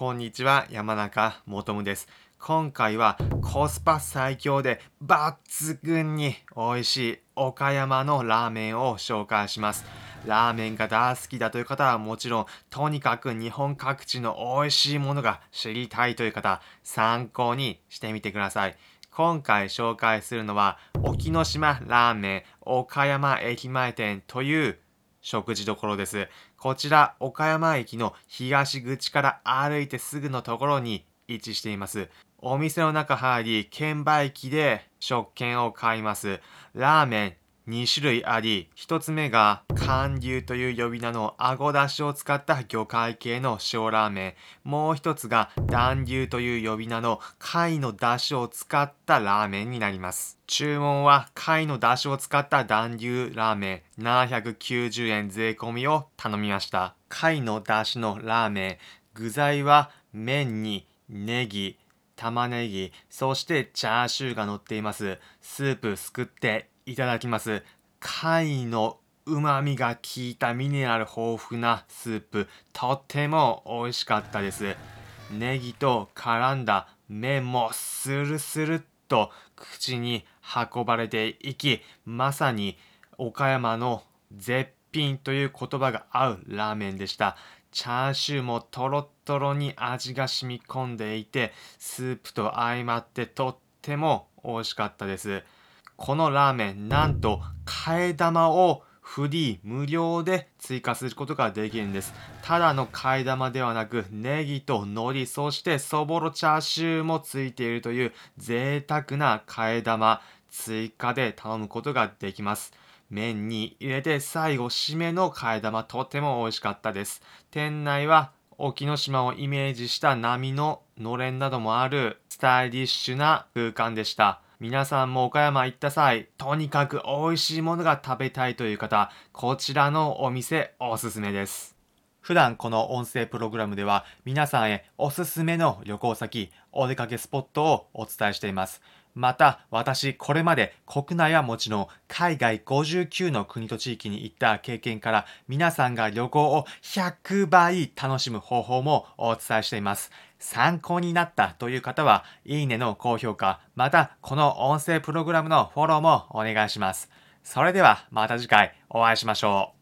こんにちは、山中もとむです。今回はコスパ最強で抜群に美味しい岡山のラーメンを紹介します。ラーメンが大好きだという方はもちろん、とにかく日本各地の美味しいものが知りたいという方、参考にしてみてください。今回紹介するのは、沖ノ島ラーメン岡山駅前店という食事処です。こちら、岡山駅の東口から歩いてすぐのところに位置しています。お店の中入り、券売機で食券を買います。ラーメン2種類あり、1つ目が寒流という呼び名のあごだしを使った魚介系の塩ラーメン。もう1つが暖流という呼び名の貝のだしを使ったラーメンになります。注文は貝のだしを使った暖流ラーメン790円税込みを頼みました。貝のだしのラーメン。具材は麺にネギ、玉ねぎ、そしてチャーシューが乗っています。スープすくっていただきます。貝の旨味が効いたミネラル豊富なスープ、とっても美味しかったです。ネギと絡んだ麺もスルスルっと口に運ばれていき、まさに岡山の絶品という言葉が合うラーメンでした。チャーシューもトロットロに味が染み込んでいて、スープと相まってとっても美味しかったです。このラーメン、なんと替え玉をフリー無料で追加することができるんです。ただの替え玉ではなく、ネギと海苔、そしてそぼろチャーシューもついているという贅沢な替え玉、追加で頼むことができます。麺に入れて最後締めの替え玉とても美味しかったです。店内は沖ノ島をイメージした波ののれんなどもあるスタイリッシュな空間でした。皆さんも岡山行った際、とにかく美味しいものが食べたいという方、こちらのお店おすすめです。普段この音声プログラムでは皆さんへおすすめの旅行先、お出かけスポットをお伝えしています。また私これまで国内はもちろん海外59の国と地域に行った経験から皆さんが旅行を100倍楽しむ方法もお伝えしています。参考になったという方はいいねの高評価、またこの音声プログラムのフォローもお願いします。それではまた次回お会いしましょう。